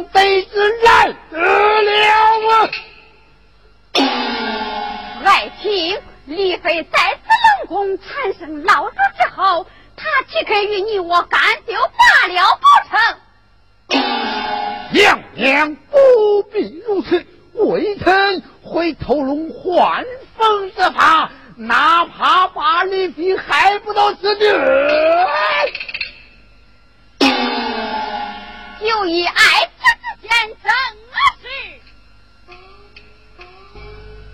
这辈子来得了啊。爱请李妃在此冷宫产生老主之后，他岂肯与你我干就罢了不成？娘娘不必如此，微臣回头龙换凤之法，哪怕把李妃害不到死地。就以爱之。言怎么是？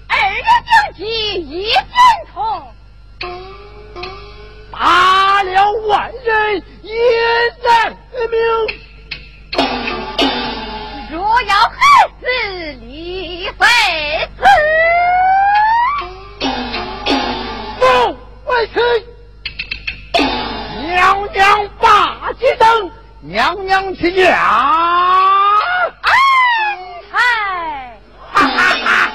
二的救急一箭痛，打了万人一难命。若要害死李飞子，不万岁。娘娘把旗灯，娘娘去娘。安 嗨。哈哈哈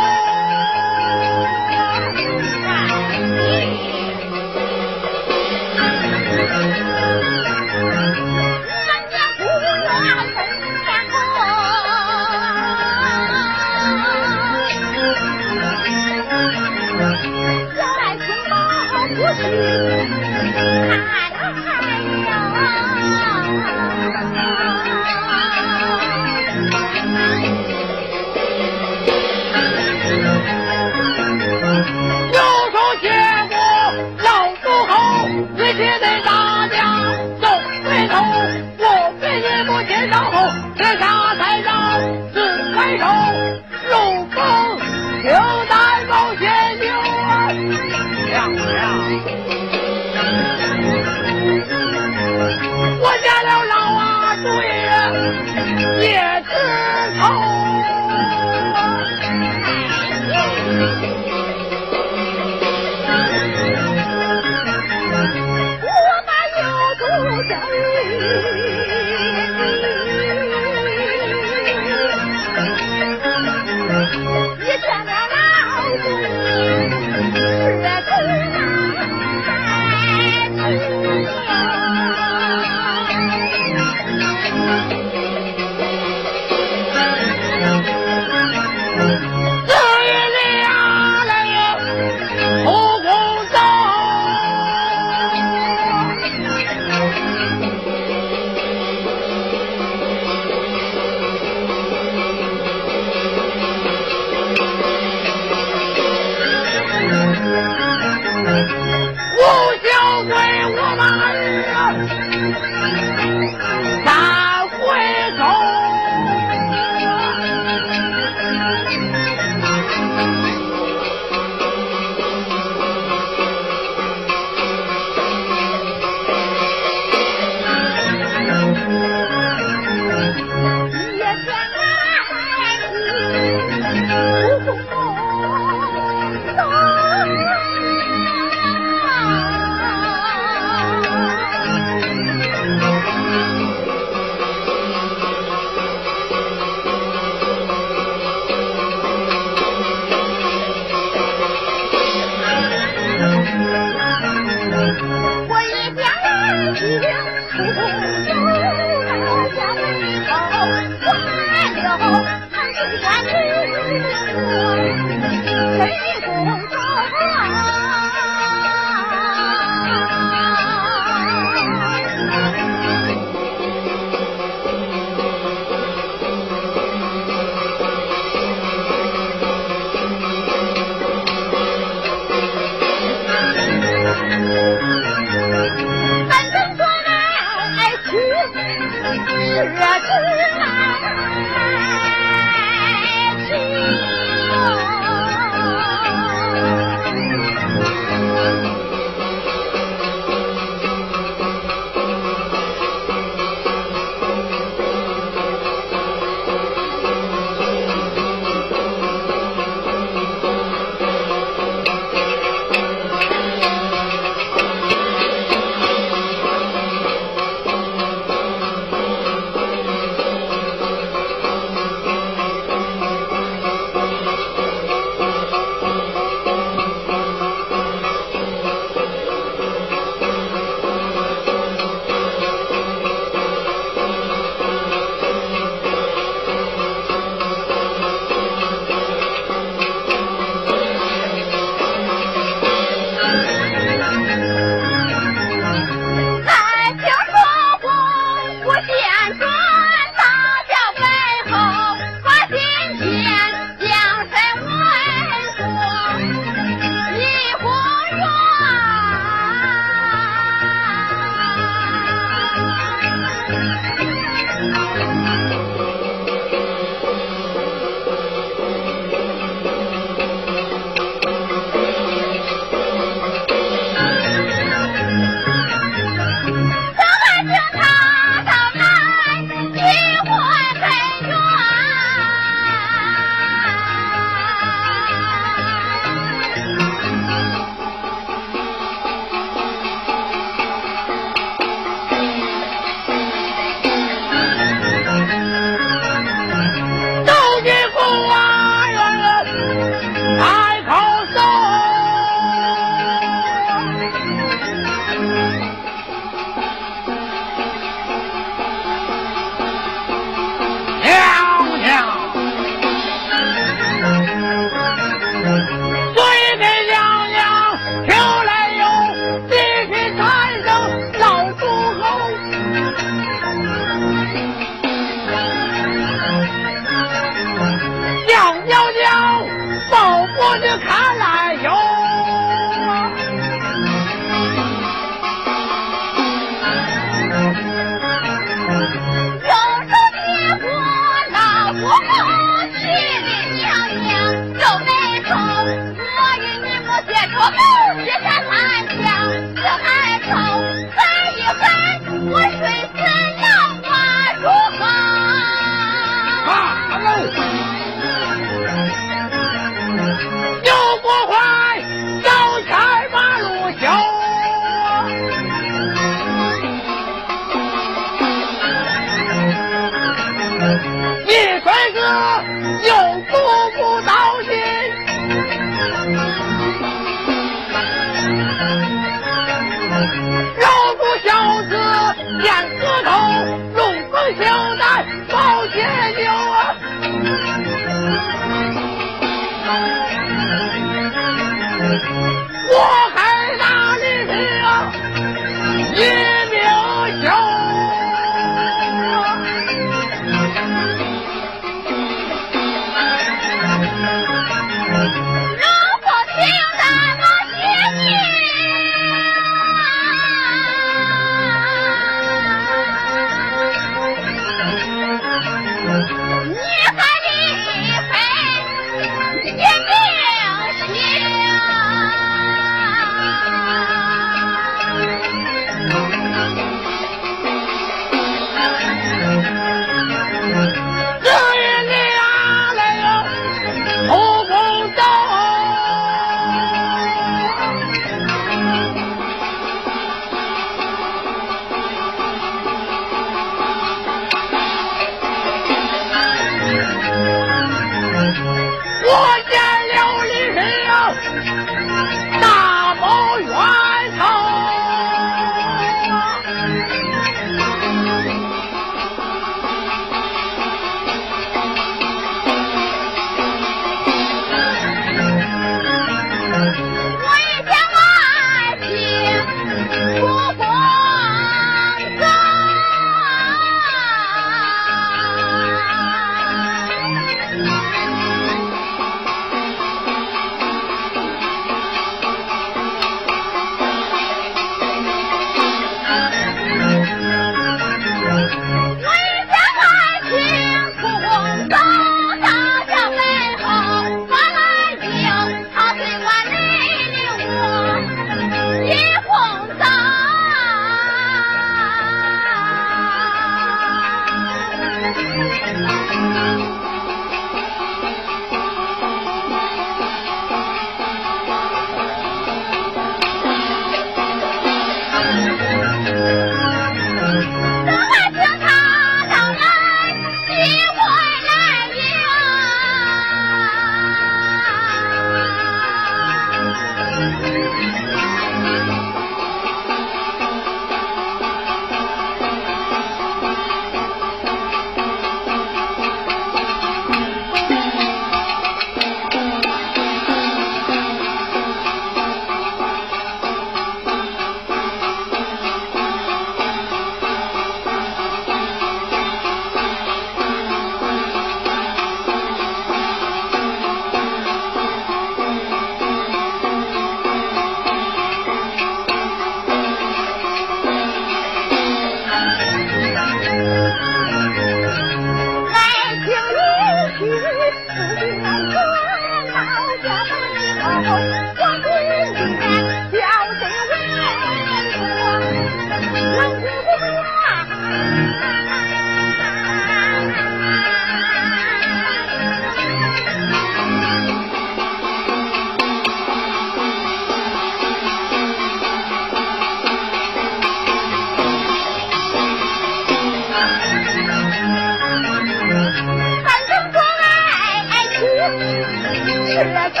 来得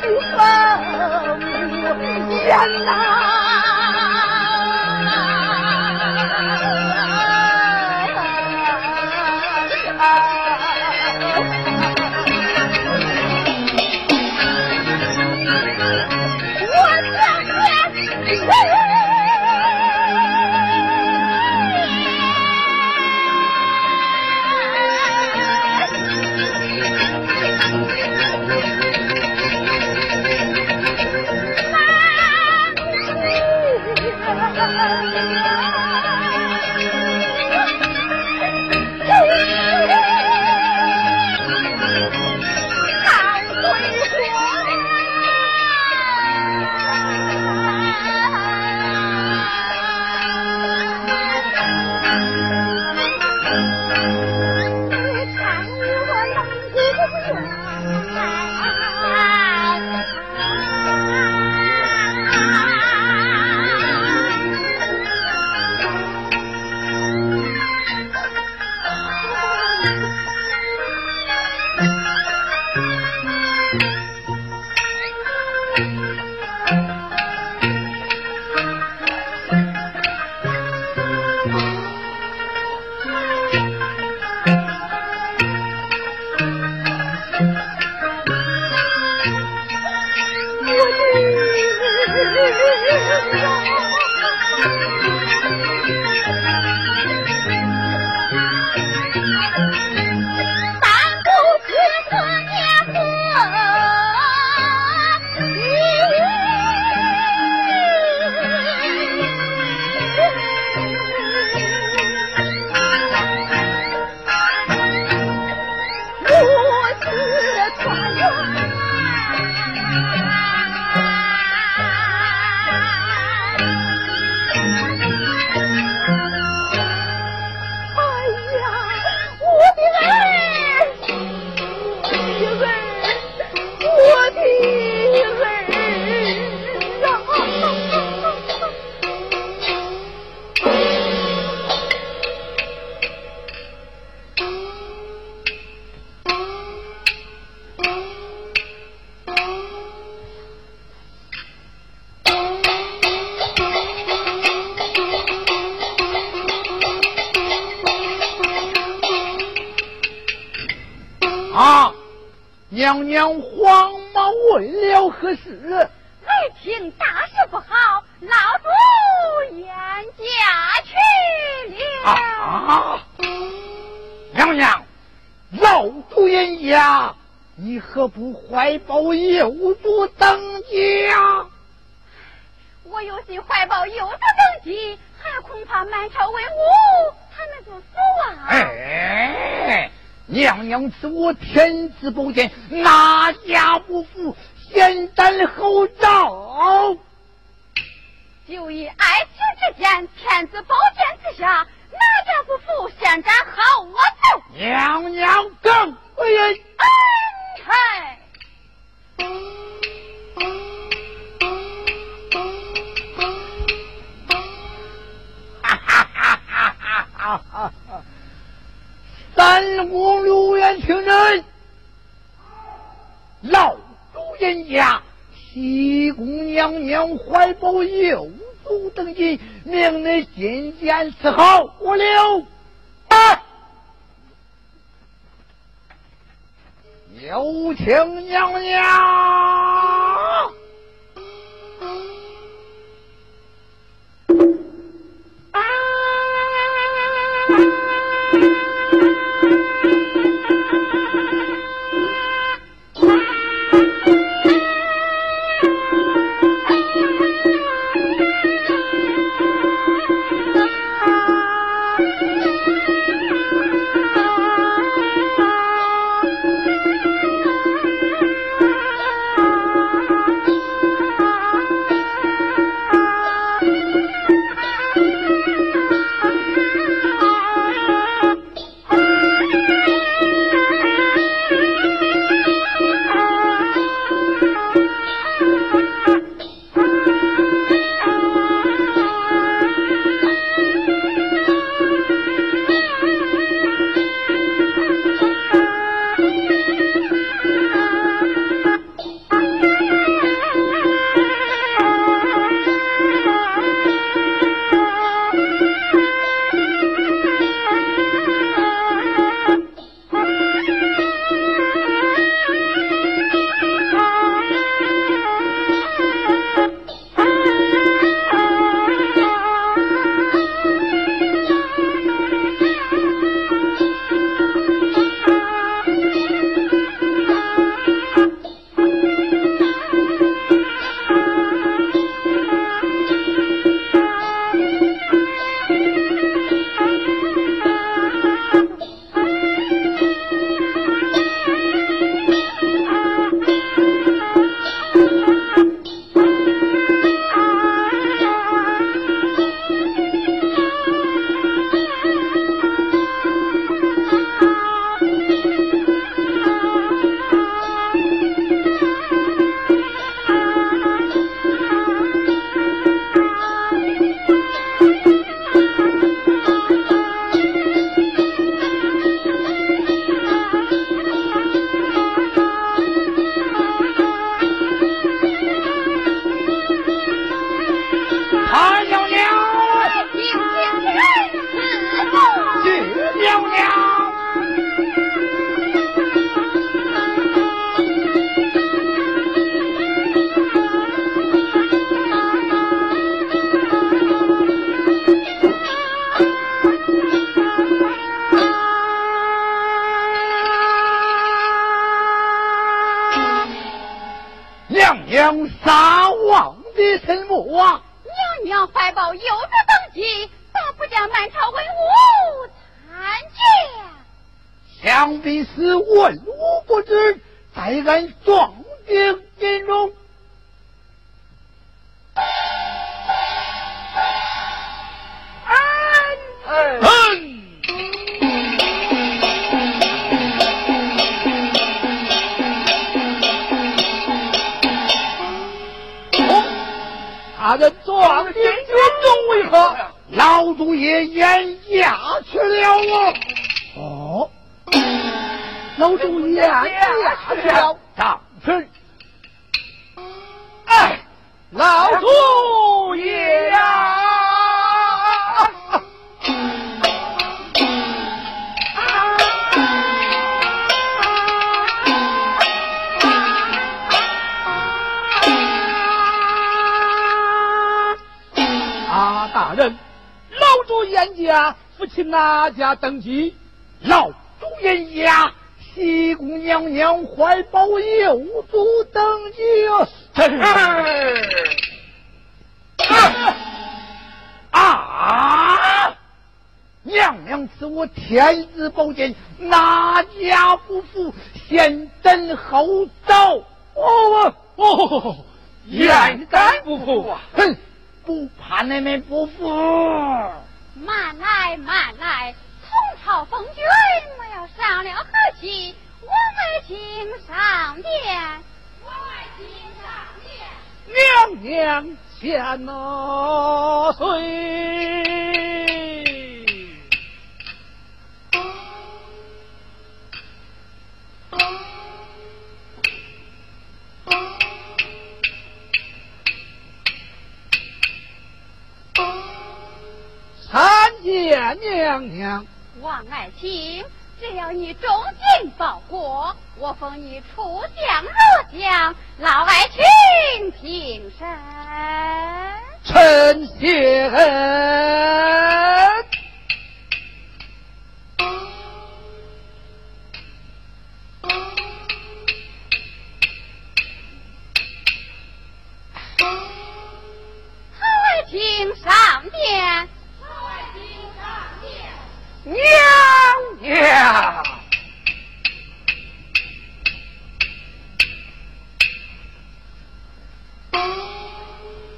不知何年何人家，西宫娘娘怀抱有福登基，命你进见伺候我留。有请娘娘。老主严家父亲哪家登基？老主严家西宫娘娘怀抱幼主登基。啊！娘娘赐我天子宝剑，哪家不服？先斩后奏。哦哦，焉敢不服？哼，不怕你们不服。慢来慢来，同朝奉君，我要上了和气，我们请上殿。我们请上殿。娘娘千岁。参见娘娘，王爱卿，只要你忠心报国，我封你出将入将，老爱卿平身。臣谢。请上殿。娘娘，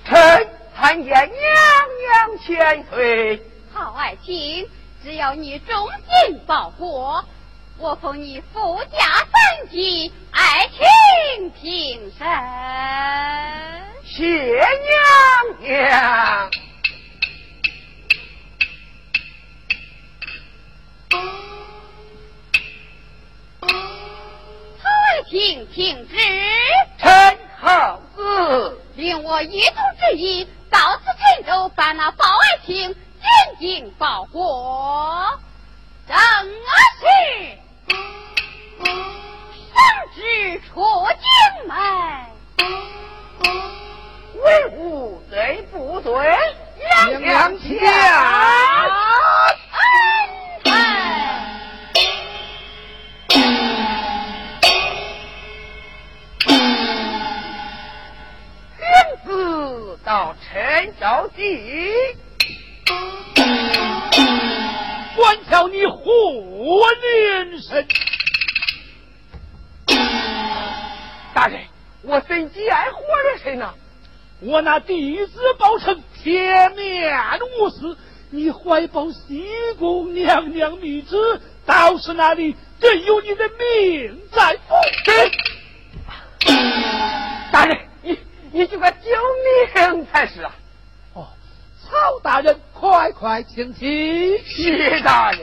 臣参见娘娘千岁。好爱卿，只要你忠心报国，我封你富家三级，爱卿平身。谢娘娘。请听旨，臣好子令我一族之意，到此陈州办那包爱卿进京报国，正是圣旨出京门，为吾罪不罪？娘娘请。到陈昭济，管教你活连神。大人，我怎极爱活连神呢？我那弟子报称铁面无私，你怀抱西宫娘娘密旨，到是那里真有你的命在否？大人。你就该救命才是啊！哦，曹大人，快快请起。谢大人，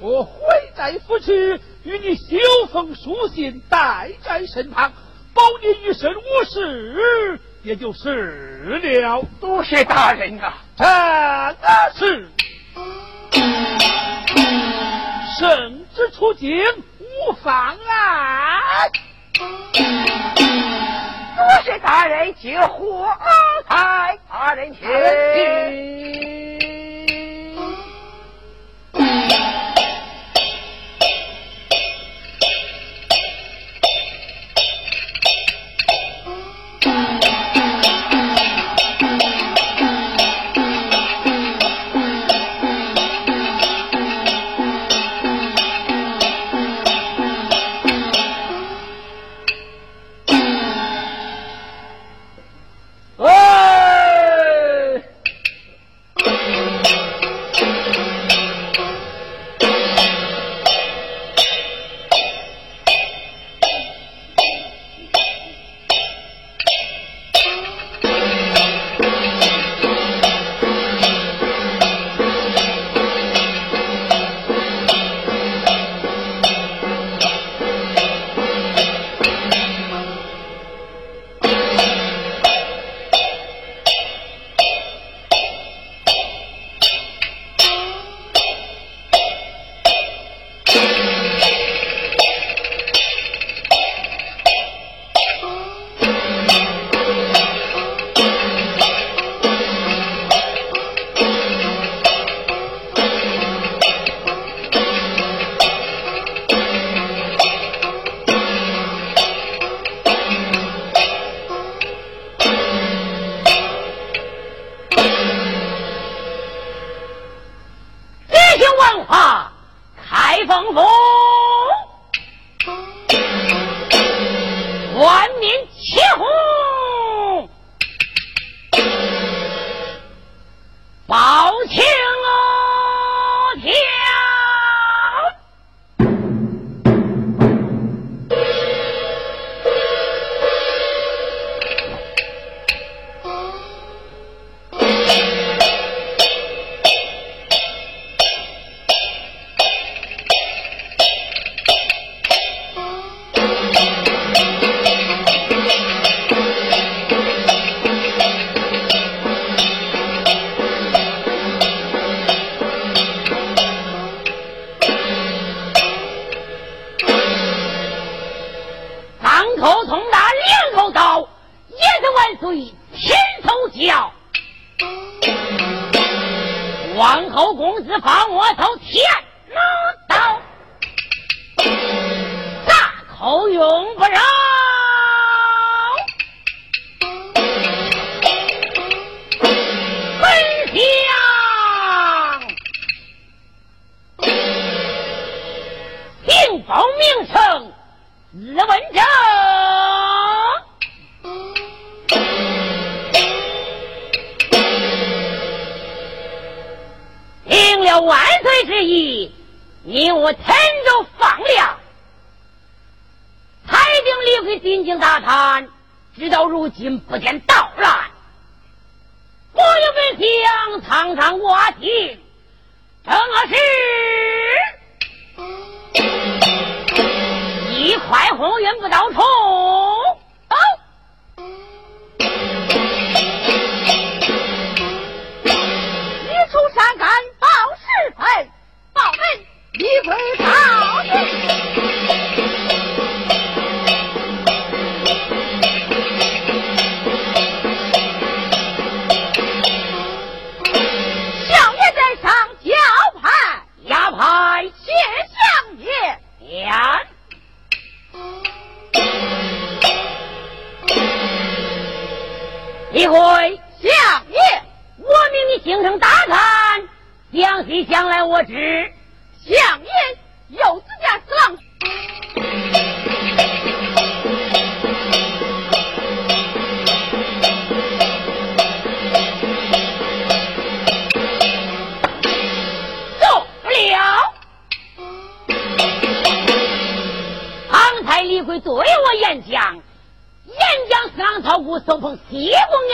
我回在府去，与你修封书信，带在身旁，保你一生无事，也就是了。多谢大人啊！真是圣旨出京，无妨碍。多谢大人接火台，大人请。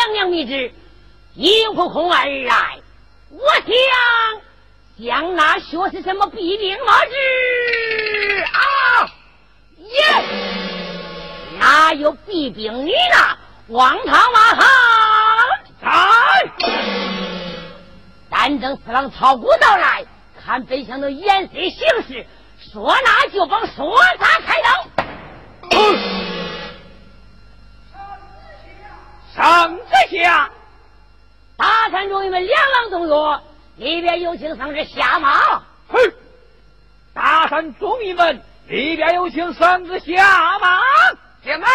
娘娘密旨，迎空空而来。我想向那学是什么必兵马之啊？耶！哪有必兵你那荒唐马行？在！但等四郎曹姑到来，看本相的颜色行事，说拿就帮，说杀开刀。上在下，大山中你们两郎动作，里边有请上至下马。嘿！大山中民们，里边有请上至下马。进来。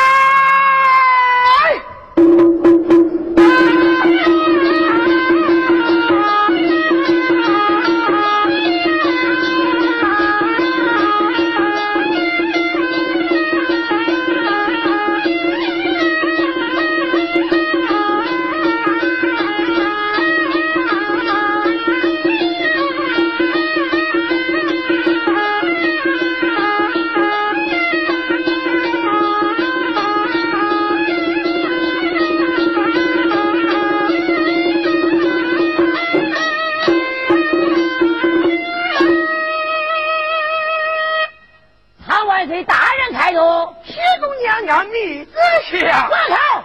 大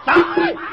堂中，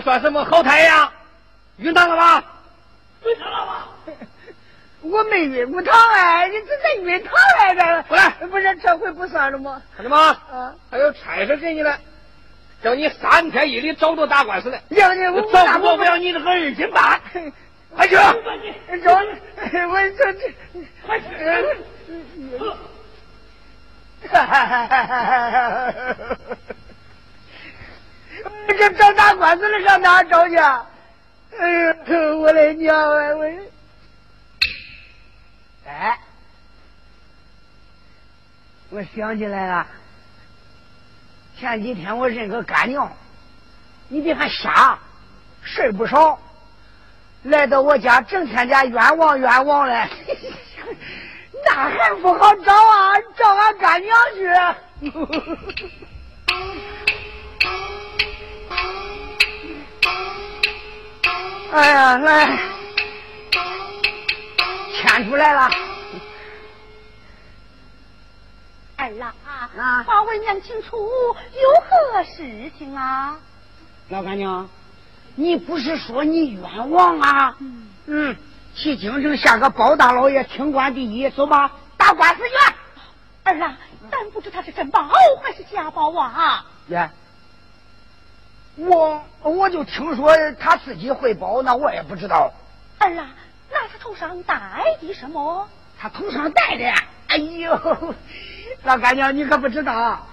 算什么好太阳？晕堂了吧？晕堂了吧？我没晕过堂哎，你这才晕堂来着？过来，不是这回不算了吗？看见吗？啊，还有差事给你了，叫你三天一里找着打官司来。要你我找不着你这个二斤半，快去！找我这这 快去！哈哈哈哈哈哈！这找打官司的上哪找去？哎呦，我的娘啊！我。哎，我想起来了，前几天我认个干娘，你别看瞎，事儿不少，来到我家，整天家冤枉冤枉嘞，那还不好找啊？找俺干娘去。哎呀，来。牵出来了，二郎啊，把问娘清楚，有何事情啊？老干娘，你不是说你冤枉啊？嗯嗯，去京城下个包大老爷，清官第一，走吧，打官司去。二郎，咱不知他是真包还是假包啊？耶，我我就听说他自己会包，那我也不知道。儿郎。那他头上戴的什么？他头上戴的，哎呦，老干娘你可不知道，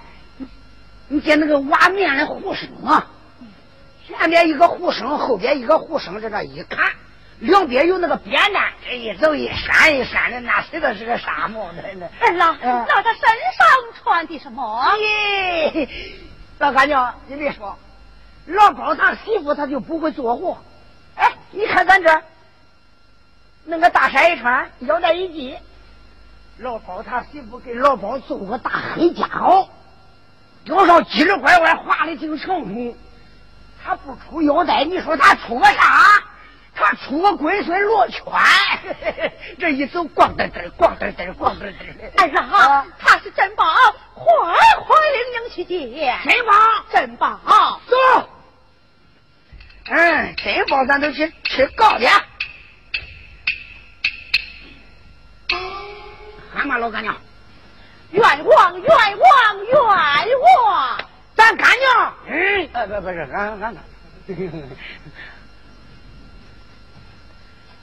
你见那个瓦面的护生啊，前边一个护生，后边一个护生，这个一看，两边有那个扁担，一走一闪一闪的，那谁的是个沙帽的呢？儿郎，那他身上穿的什么？咦，老干娘，你别说，老包他媳妇他就不会做活。哎，你看咱这。弄个大衫一穿，腰带一系，老包他媳妇给老包做个大黑夹袄，腰上叽里拐拐画的挺成功。他不出腰带，你说他出个啥？他出个龟孙罗圈，这一走咣噔噔，咣噔噔，咣噔噔。哎呀，他是真棒，快快领领去见。真棒，真棒，走。嗯，真包，咱都去吃糕点。喊嘛，老干娘，冤枉，冤枉，冤枉！咱干娘，嗯，呃，不，不是，俺俺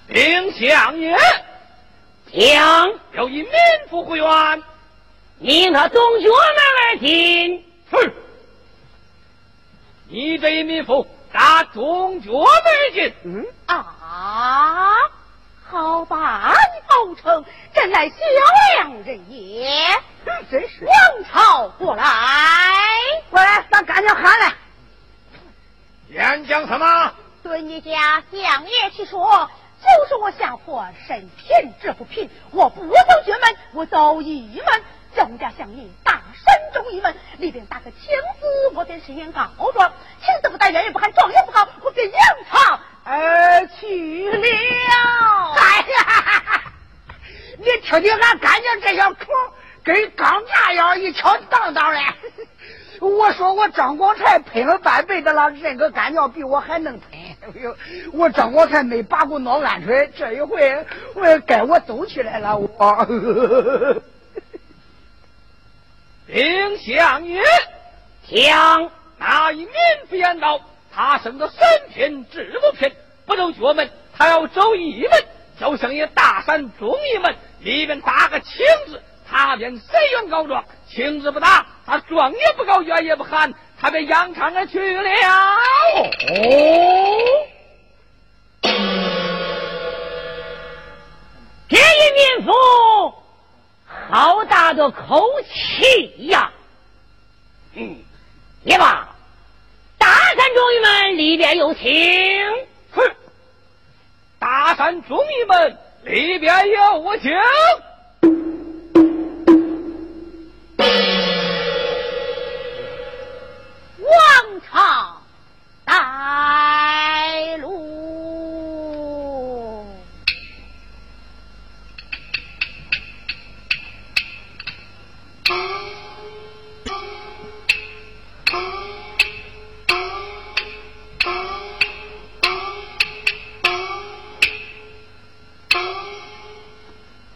兵相爷，将，有一民妇回冤，命他东角门而进。是，你这一民妇打中角门而进。嗯啊。好把你包成，真乃小良人也！真是王朝过来，过来，咱干娘喊来。演讲什么？对你家相爷去说，就是我下婆身贫志不贫，我不走绝门，我走一门。叫我家相爷大山中一问，里边打个青字，我便实言告状。青字不打，愿也不喊，状也不好，我便扬长而去了。哎呀，你听听俺干娘这小口，跟钢架样一敲当当的。我说我张广才喷了半辈子了，认个干娘比我还能喷。哎呦，我张广才没拔过脑鹌鹑，这一回我该我走起来了。我，丁相爷，将那一民妇言道。他生的身贫志不贫，不走绝门，他要走一门，就像一大山中一门，里面打个青字，他便随愿告状；青字不打，他状也不告，冤也不喊，他便扬长而去了。哦，天一民妇好大的口气呀！嗯，也罢。大山中一门里边有请，哼！大山中一门里边有我请。王朝带路。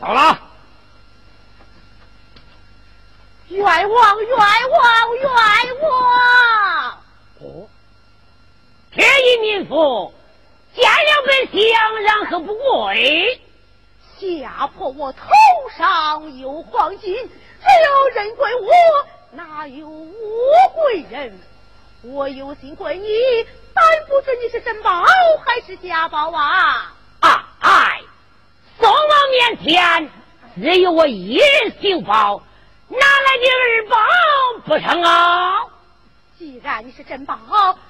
到了。冤枉冤枉冤枉！哦，天一民妇见了本相，然后不跪？吓破我头上有黄金，只有人跪我，哪有我跪人？我有心跪你，但不知你是真宝还是假宝啊！啊哎，宋王面前只有我一人行宝。哪来的二宝不成啊？既然你是真宝，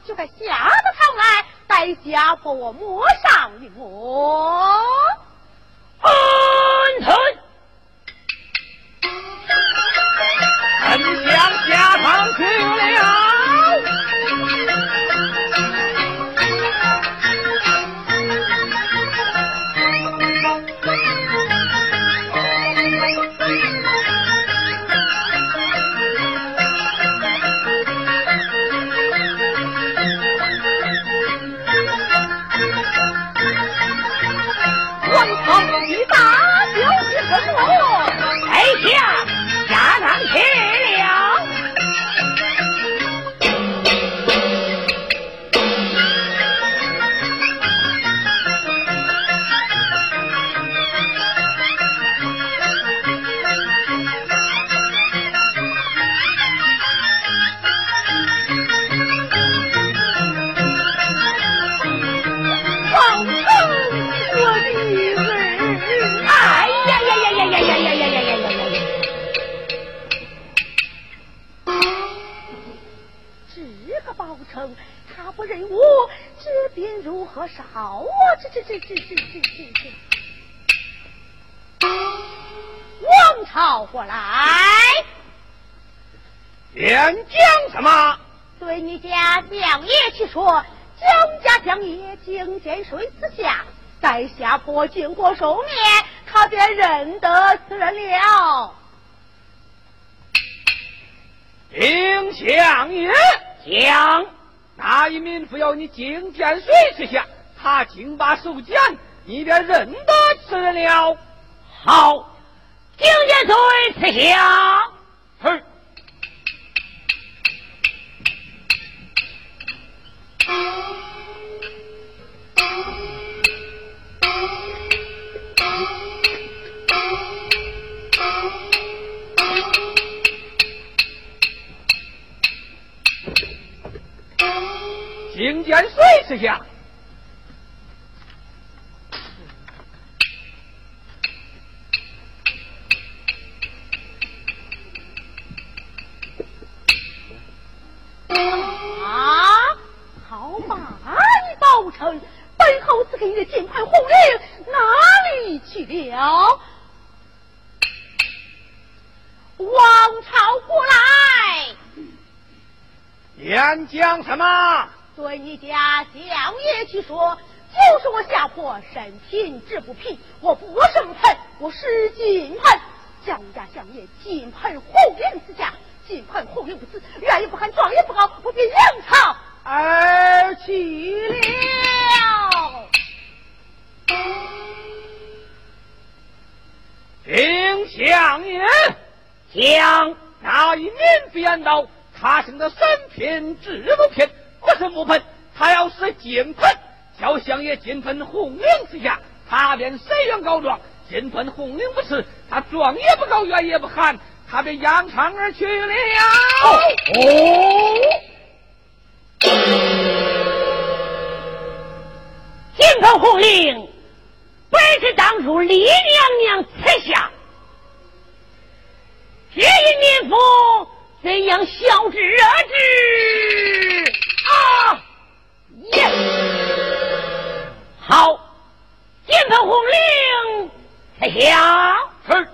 就该下得堂来，待家婆我抹上一抹。安臣，丞相下堂去了。我经过寿面，他便认得此人了。丁相爷，将那一民妇要你觐见水之下，他竟把手剪，你便认得吃了。好，觐见水之下。嘿。觐见水师下，啊！好马报成，本侯赐给你的金牌红绫哪里去了？王朝过来，演讲什么？对你家相爷去说，就是我下婆身贫志不贫，我不生盆，我失金盆。江家相爷金盆红绫之下，金盆红绫不死，愿也不喊，状也不好，我便扬长而去了。听相爷将那一年便道，他生的身贫志不贫。不是木盆，他要是金盆，叫相爷金盆红绫之下，他便谁愿告状？金盆红绫不是，他状也不告，冤也不喊，他便扬长而去了。哦，金盆红绫本是当初李娘娘赐下，这一民妇怎样孝之而之？啊！耶！好，金盆红令，开下。是。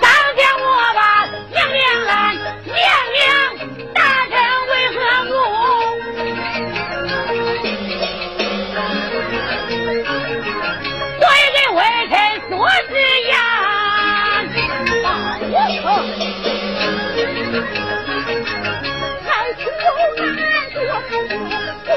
当天我把娘娘来，娘娘大人为何？给外做。我可才去又难做，做。